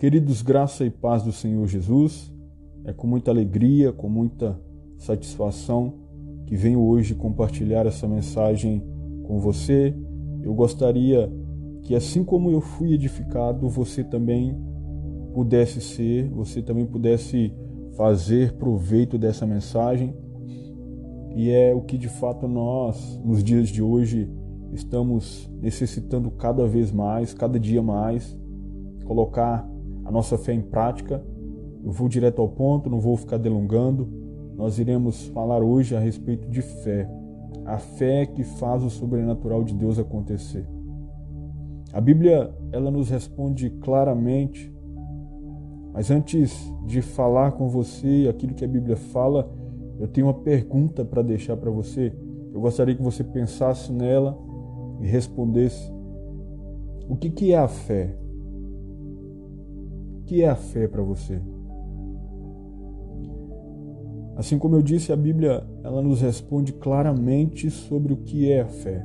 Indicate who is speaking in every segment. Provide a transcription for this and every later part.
Speaker 1: Queridos, graça e paz do Senhor Jesus, é com muita alegria, com muita satisfação que venho hoje compartilhar essa mensagem com você. Eu gostaria que, assim como eu fui edificado, você também pudesse ser, você também pudesse fazer proveito dessa mensagem. E é o que de fato nós, nos dias de hoje, estamos necessitando cada vez mais, cada dia mais, colocar a nossa fé em prática. Eu vou direto ao ponto, não vou ficar delongando. Nós iremos falar hoje a respeito de fé, a fé que faz o sobrenatural de Deus acontecer. A Bíblia, ela nos responde claramente, mas antes de falar com você aquilo que a Bíblia fala, eu tenho uma pergunta para deixar para você. Eu gostaria que você pensasse nela e respondesse: O que, que é a fé? Que é a fé para você? Assim como eu disse, a Bíblia ela nos responde claramente sobre o que é a fé.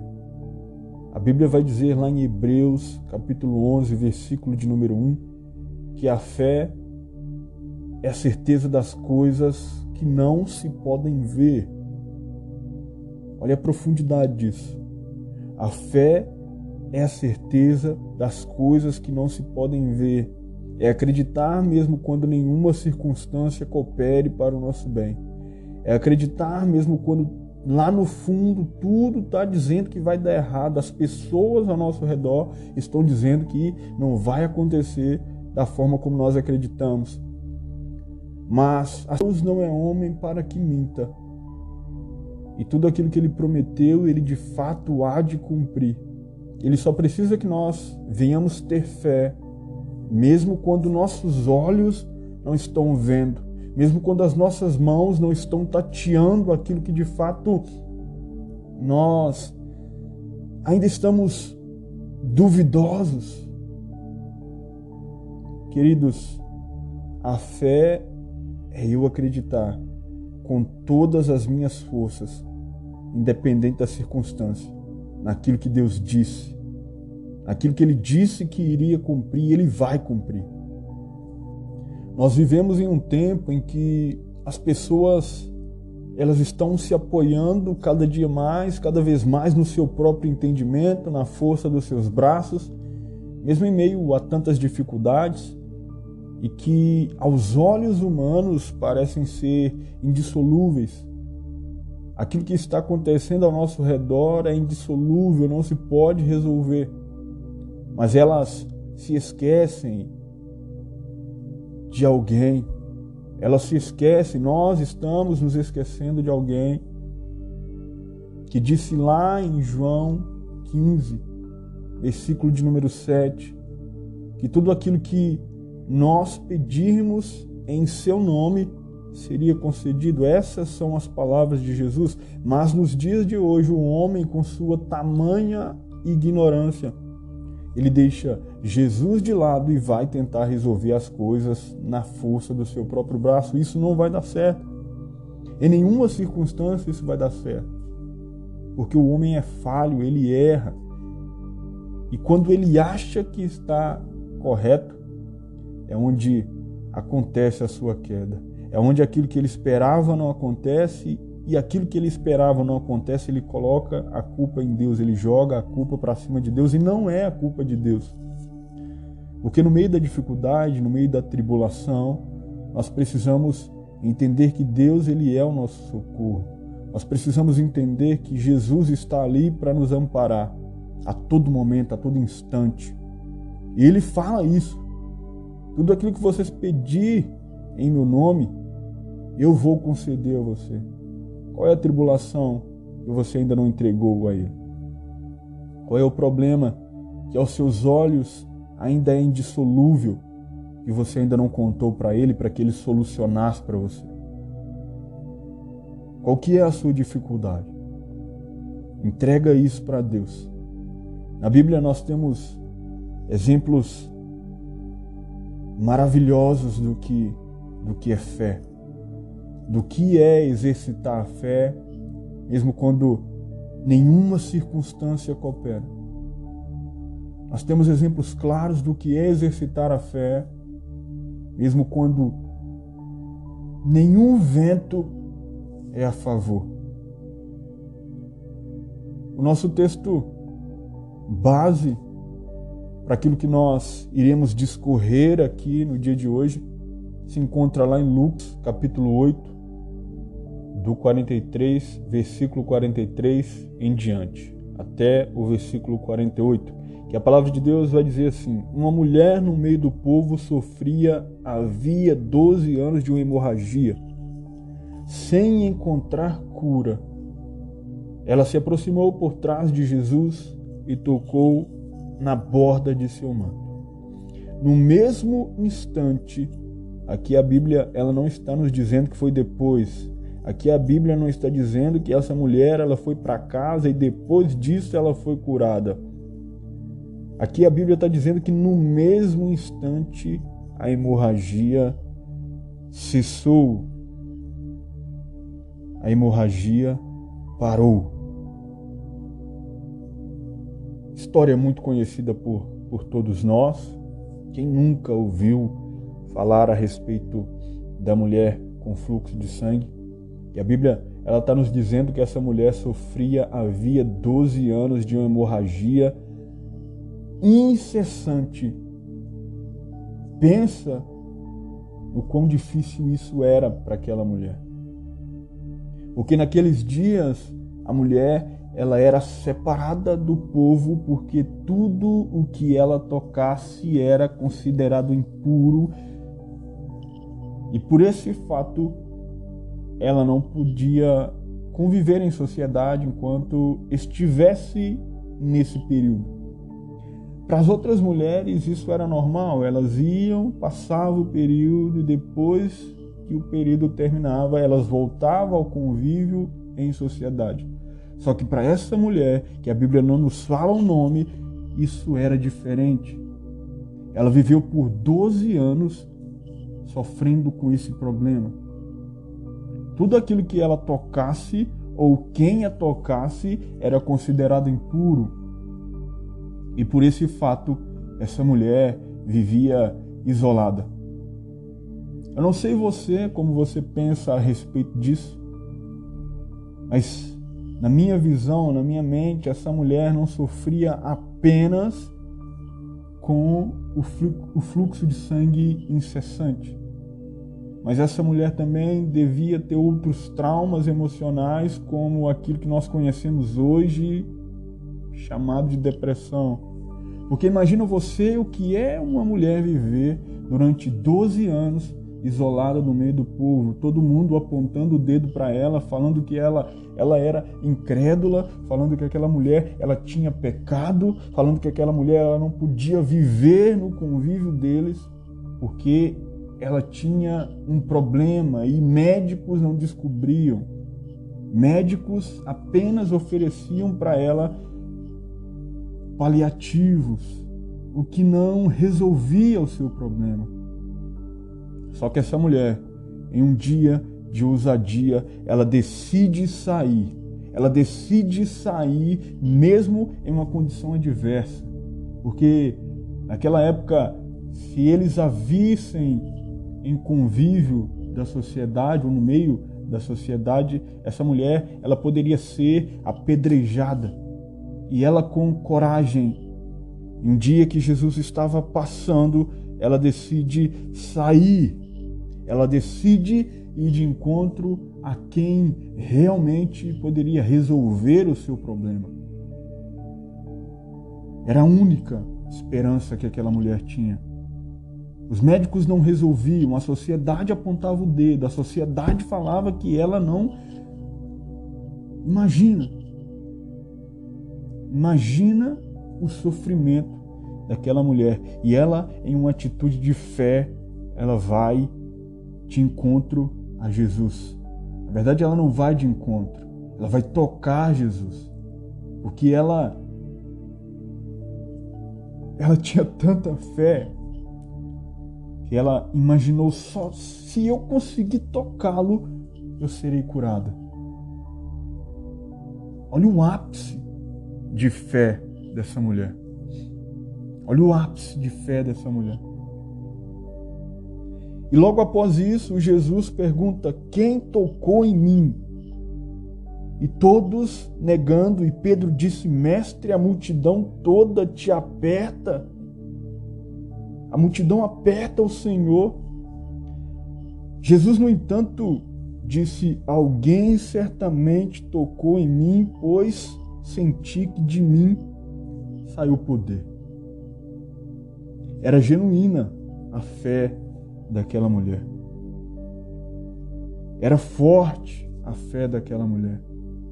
Speaker 1: A Bíblia vai dizer lá em Hebreus, capítulo 11, versículo de número 1, que a fé é a certeza das coisas que não se podem ver. Olha a profundidade disso. A fé é a certeza das coisas que não se podem ver. É acreditar mesmo quando nenhuma circunstância coopere para o nosso bem. É acreditar mesmo quando lá no fundo tudo está dizendo que vai dar errado. As pessoas ao nosso redor estão dizendo que não vai acontecer da forma como nós acreditamos. Mas Deus não é homem para que minta. E tudo aquilo que ele prometeu, ele de fato há de cumprir. Ele só precisa que nós venhamos ter fé mesmo quando nossos olhos não estão vendo, mesmo quando as nossas mãos não estão tateando aquilo que de fato nós ainda estamos duvidosos. Queridos, a fé é eu acreditar com todas as minhas forças, independente da circunstância, naquilo que Deus disse Aquilo que ele disse que iria cumprir, ele vai cumprir. Nós vivemos em um tempo em que as pessoas elas estão se apoiando cada dia mais, cada vez mais no seu próprio entendimento, na força dos seus braços, mesmo em meio a tantas dificuldades e que aos olhos humanos parecem ser indissolúveis. Aquilo que está acontecendo ao nosso redor é indissolúvel, não se pode resolver mas elas se esquecem de alguém. Elas se esquecem, nós estamos nos esquecendo de alguém que disse lá em João 15, versículo de número 7, que tudo aquilo que nós pedirmos em seu nome seria concedido. Essas são as palavras de Jesus. Mas nos dias de hoje, o homem, com sua tamanha ignorância, ele deixa Jesus de lado e vai tentar resolver as coisas na força do seu próprio braço. Isso não vai dar certo. Em nenhuma circunstância isso vai dar certo. Porque o homem é falho, ele erra. E quando ele acha que está correto, é onde acontece a sua queda. É onde aquilo que ele esperava não acontece e aquilo que ele esperava não acontece, ele coloca a culpa em Deus, ele joga a culpa para cima de Deus e não é a culpa de Deus. Porque no meio da dificuldade, no meio da tribulação, nós precisamos entender que Deus ele é o nosso socorro. Nós precisamos entender que Jesus está ali para nos amparar a todo momento, a todo instante. E ele fala isso. Tudo aquilo que vocês pedir em meu nome, eu vou conceder a você. Qual é a tribulação que você ainda não entregou a Ele? Qual é o problema que aos seus olhos ainda é indissolúvel que você ainda não contou para Ele para que Ele solucionasse para você? Qual que é a sua dificuldade? Entrega isso para Deus. Na Bíblia nós temos exemplos maravilhosos do que do que é fé do que é exercitar a fé, mesmo quando nenhuma circunstância coopera. Nós temos exemplos claros do que é exercitar a fé mesmo quando nenhum vento é a favor. O nosso texto base para aquilo que nós iremos discorrer aqui no dia de hoje se encontra lá em Lucas, capítulo 8, do 43, versículo 43 em diante, até o versículo 48, que a palavra de Deus vai dizer assim: Uma mulher no meio do povo sofria havia 12 anos de uma hemorragia, sem encontrar cura. Ela se aproximou por trás de Jesus e tocou na borda de seu manto. No mesmo instante, aqui a Bíblia ela não está nos dizendo que foi depois, Aqui a Bíblia não está dizendo que essa mulher ela foi para casa e depois disso ela foi curada. Aqui a Bíblia está dizendo que no mesmo instante a hemorragia cessou. A hemorragia parou. História muito conhecida por, por todos nós. Quem nunca ouviu falar a respeito da mulher com fluxo de sangue? E a Bíblia ela está nos dizendo que essa mulher sofria havia 12 anos de uma hemorragia incessante. Pensa no quão difícil isso era para aquela mulher. Porque naqueles dias a mulher ela era separada do povo porque tudo o que ela tocasse era considerado impuro. E por esse fato ela não podia conviver em sociedade enquanto estivesse nesse período. Para as outras mulheres isso era normal, elas iam, passavam o período e depois que o período terminava, elas voltavam ao convívio em sociedade. Só que para essa mulher, que a Bíblia não nos fala o nome, isso era diferente. Ela viveu por 12 anos sofrendo com esse problema tudo aquilo que ela tocasse ou quem a tocasse era considerado impuro. E por esse fato, essa mulher vivia isolada. Eu não sei você, como você pensa a respeito disso, mas na minha visão, na minha mente, essa mulher não sofria apenas com o fluxo de sangue incessante. Mas essa mulher também devia ter outros traumas emocionais, como aquilo que nós conhecemos hoje, chamado de depressão. Porque imagina você o que é uma mulher viver durante 12 anos isolada no meio do povo, todo mundo apontando o dedo para ela, falando que ela ela era incrédula, falando que aquela mulher ela tinha pecado, falando que aquela mulher ela não podia viver no convívio deles, porque ela tinha um problema e médicos não descobriam. Médicos apenas ofereciam para ela paliativos, o que não resolvia o seu problema. Só que essa mulher, em um dia de ousadia, ela decide sair. Ela decide sair mesmo em uma condição adversa. Porque naquela época, se eles a vissem em convívio da sociedade ou no meio da sociedade, essa mulher ela poderia ser apedrejada. E ela com coragem, um dia que Jesus estava passando, ela decide sair. Ela decide ir de encontro a quem realmente poderia resolver o seu problema. Era a única esperança que aquela mulher tinha. Os médicos não resolviam, a sociedade apontava o dedo, a sociedade falava que ela não. Imagina. Imagina o sofrimento daquela mulher. E ela, em uma atitude de fé, ela vai de encontro a Jesus. Na verdade, ela não vai de encontro, ela vai tocar Jesus. Porque ela ela tinha tanta fé que ela imaginou só se eu conseguir tocá-lo, eu serei curada. Olha o ápice de fé dessa mulher. Olha o ápice de fé dessa mulher. E logo após isso, Jesus pergunta: Quem tocou em mim? E todos negando, e Pedro disse: Mestre, a multidão toda te aperta. A multidão aperta o Senhor. Jesus, no entanto, disse: Alguém certamente tocou em mim, pois senti que de mim saiu poder. Era genuína a fé daquela mulher. Era forte a fé daquela mulher.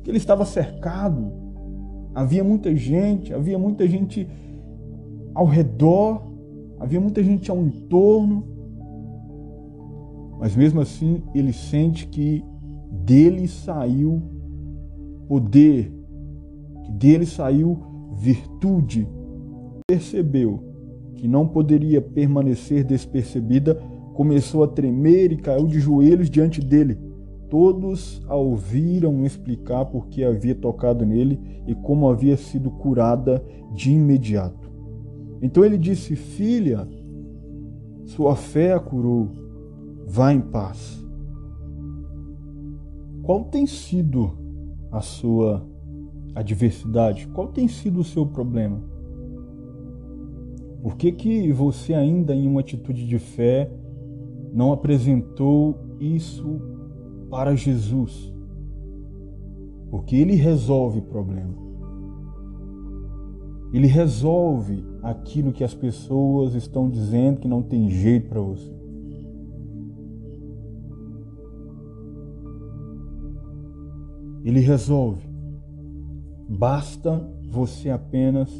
Speaker 1: Que ele estava cercado. Havia muita gente, havia muita gente ao redor, havia muita gente ao entorno. Mas mesmo assim, ele sente que dele saiu poder, que dele saiu virtude. Percebeu que não poderia permanecer despercebida, começou a tremer e caiu de joelhos diante dele. Todos a ouviram explicar por que havia tocado nele e como havia sido curada de imediato. Então ele disse: Filha, sua fé a curou, vá em paz. Qual tem sido a sua adversidade? Qual tem sido o seu problema? Por que, que você ainda em uma atitude de fé não apresentou isso para Jesus? Porque ele resolve o problema. Ele resolve aquilo que as pessoas estão dizendo que não tem jeito para você. Ele resolve. Basta você apenas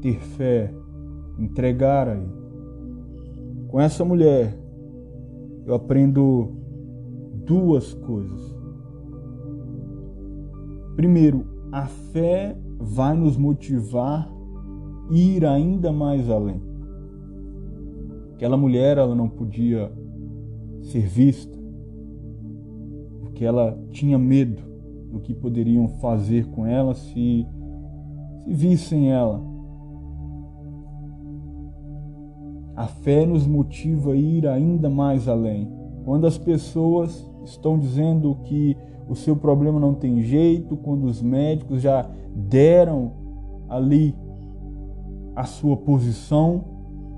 Speaker 1: ter fé entregar aí. Com essa mulher, eu aprendo duas coisas. Primeiro, a fé vai nos motivar ir ainda mais além. Aquela mulher, ela não podia ser vista, porque ela tinha medo do que poderiam fazer com ela se, se vissem ela A fé nos motiva a ir ainda mais além. Quando as pessoas estão dizendo que o seu problema não tem jeito, quando os médicos já deram ali a sua posição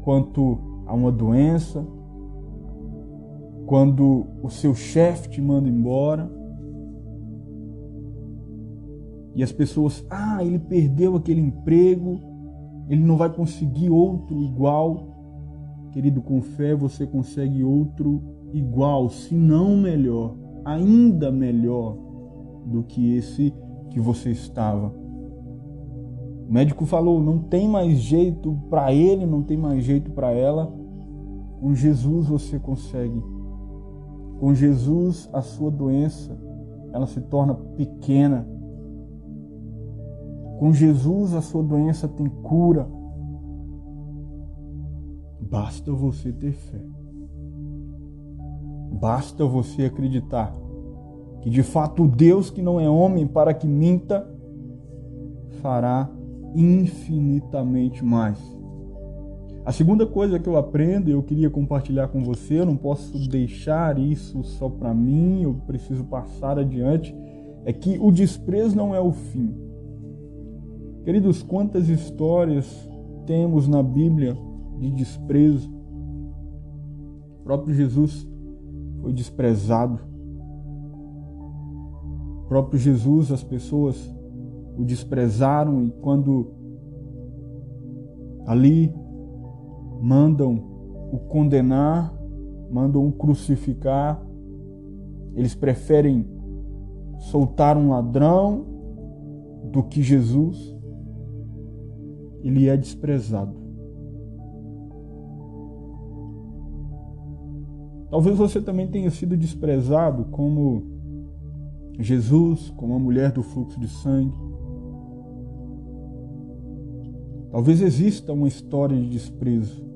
Speaker 1: quanto a uma doença, quando o seu chefe te manda embora, e as pessoas, ah, ele perdeu aquele emprego, ele não vai conseguir outro igual. Querido, com fé você consegue outro igual, se não melhor, ainda melhor do que esse que você estava. O médico falou: não tem mais jeito para ele, não tem mais jeito para ela. Com Jesus você consegue. Com Jesus a sua doença ela se torna pequena. Com Jesus a sua doença tem cura. Basta você ter fé. Basta você acreditar que de fato o Deus que não é homem para que minta fará infinitamente mais. A segunda coisa que eu aprendo, e eu queria compartilhar com você, eu não posso deixar isso só para mim, eu preciso passar adiante, é que o desprezo não é o fim. Queridos, quantas histórias temos na Bíblia de desprezo. O próprio Jesus foi desprezado. O próprio Jesus, as pessoas o desprezaram e quando ali mandam o condenar, mandam o crucificar, eles preferem soltar um ladrão do que Jesus. Ele é desprezado. Talvez você também tenha sido desprezado como Jesus, como a mulher do fluxo de sangue. Talvez exista uma história de desprezo.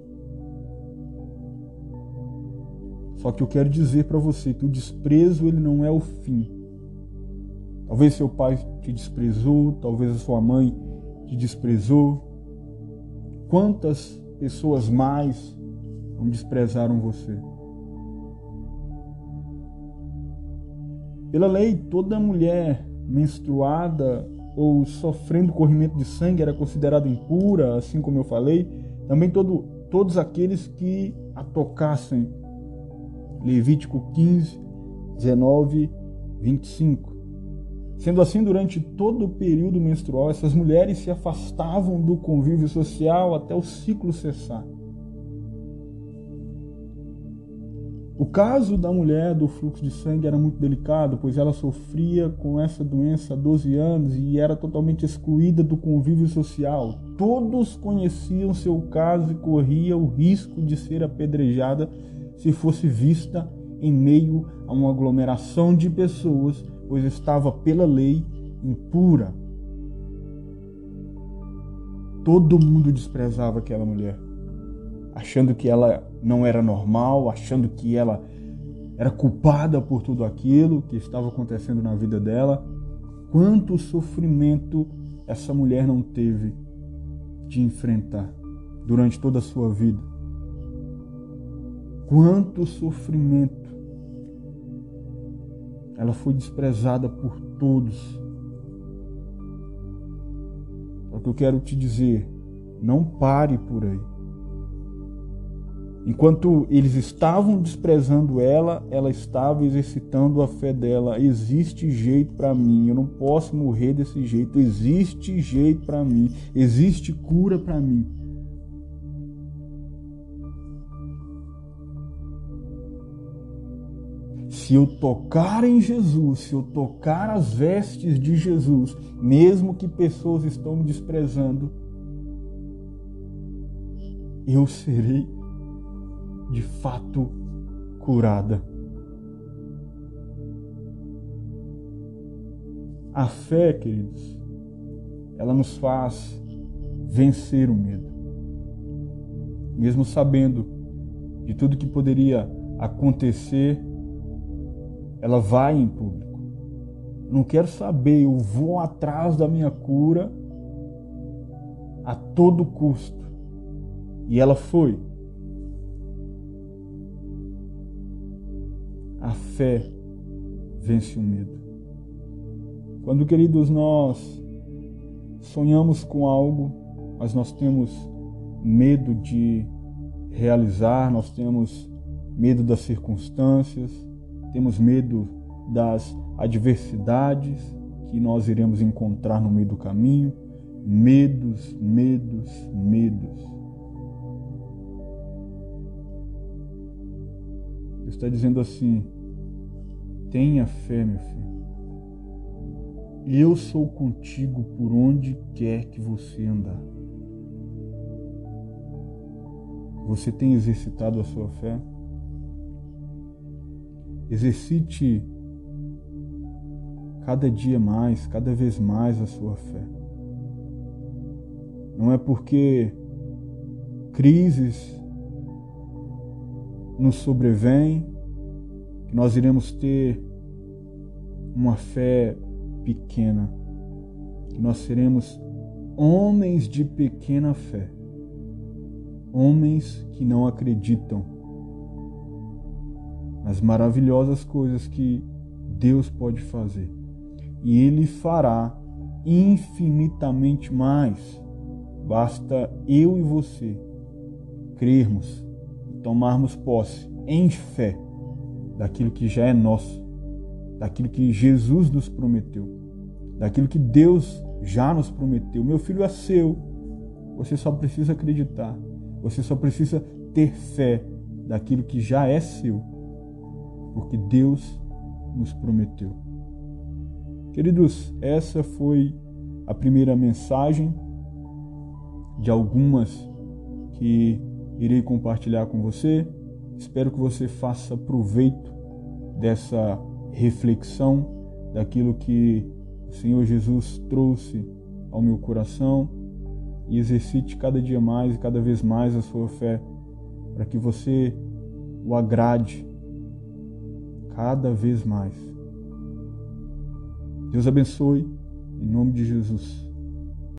Speaker 1: Só que eu quero dizer para você que o desprezo ele não é o fim. Talvez seu pai te desprezou, talvez a sua mãe te desprezou. Quantas pessoas mais não desprezaram você? Pela lei, toda mulher menstruada ou sofrendo corrimento de sangue era considerada impura, assim como eu falei. Também todo, todos aqueles que a tocassem. Levítico 15, 19, 25. Sendo assim, durante todo o período menstrual, essas mulheres se afastavam do convívio social até o ciclo cessar. Caso da mulher do fluxo de sangue era muito delicado, pois ela sofria com essa doença há 12 anos e era totalmente excluída do convívio social. Todos conheciam seu caso e corria o risco de ser apedrejada se fosse vista em meio a uma aglomeração de pessoas, pois estava pela lei impura. Todo mundo desprezava aquela mulher achando que ela não era normal, achando que ela era culpada por tudo aquilo que estava acontecendo na vida dela. Quanto sofrimento essa mulher não teve de enfrentar durante toda a sua vida. Quanto sofrimento. Ela foi desprezada por todos. É o que eu quero te dizer. Não pare por aí. Enquanto eles estavam desprezando ela, ela estava exercitando a fé dela. Existe jeito para mim, eu não posso morrer desse jeito. Existe jeito para mim, existe cura para mim. Se eu tocar em Jesus, se eu tocar as vestes de Jesus, mesmo que pessoas estão me desprezando, eu serei de fato curada. A fé, queridos, ela nos faz vencer o medo. Mesmo sabendo de tudo que poderia acontecer, ela vai em público. não quero saber, eu vou atrás da minha cura a todo custo. E ela foi. A fé vence o medo. Quando, queridos, nós sonhamos com algo, mas nós temos medo de realizar, nós temos medo das circunstâncias, temos medo das adversidades que nós iremos encontrar no meio do caminho, medos, medos, medos. Está dizendo assim: tenha fé, meu filho. Eu sou contigo por onde quer que você andar. Você tem exercitado a sua fé? Exercite cada dia mais, cada vez mais a sua fé. Não é porque crises nos sobrevêm que nós iremos ter uma fé pequena, que nós seremos homens de pequena fé, homens que não acreditam nas maravilhosas coisas que Deus pode fazer. E Ele fará infinitamente mais. Basta eu e você crermos tomarmos posse em fé daquilo que já é nosso, daquilo que Jesus nos prometeu, daquilo que Deus já nos prometeu. Meu filho é seu, você só precisa acreditar, você só precisa ter fé daquilo que já é seu, porque Deus nos prometeu. Queridos, essa foi a primeira mensagem de algumas que irei compartilhar com você. Espero que você faça proveito dessa reflexão, daquilo que o Senhor Jesus trouxe ao meu coração e exercite cada dia mais e cada vez mais a sua fé, para que você o agrade cada vez mais. Deus abençoe, em nome de Jesus.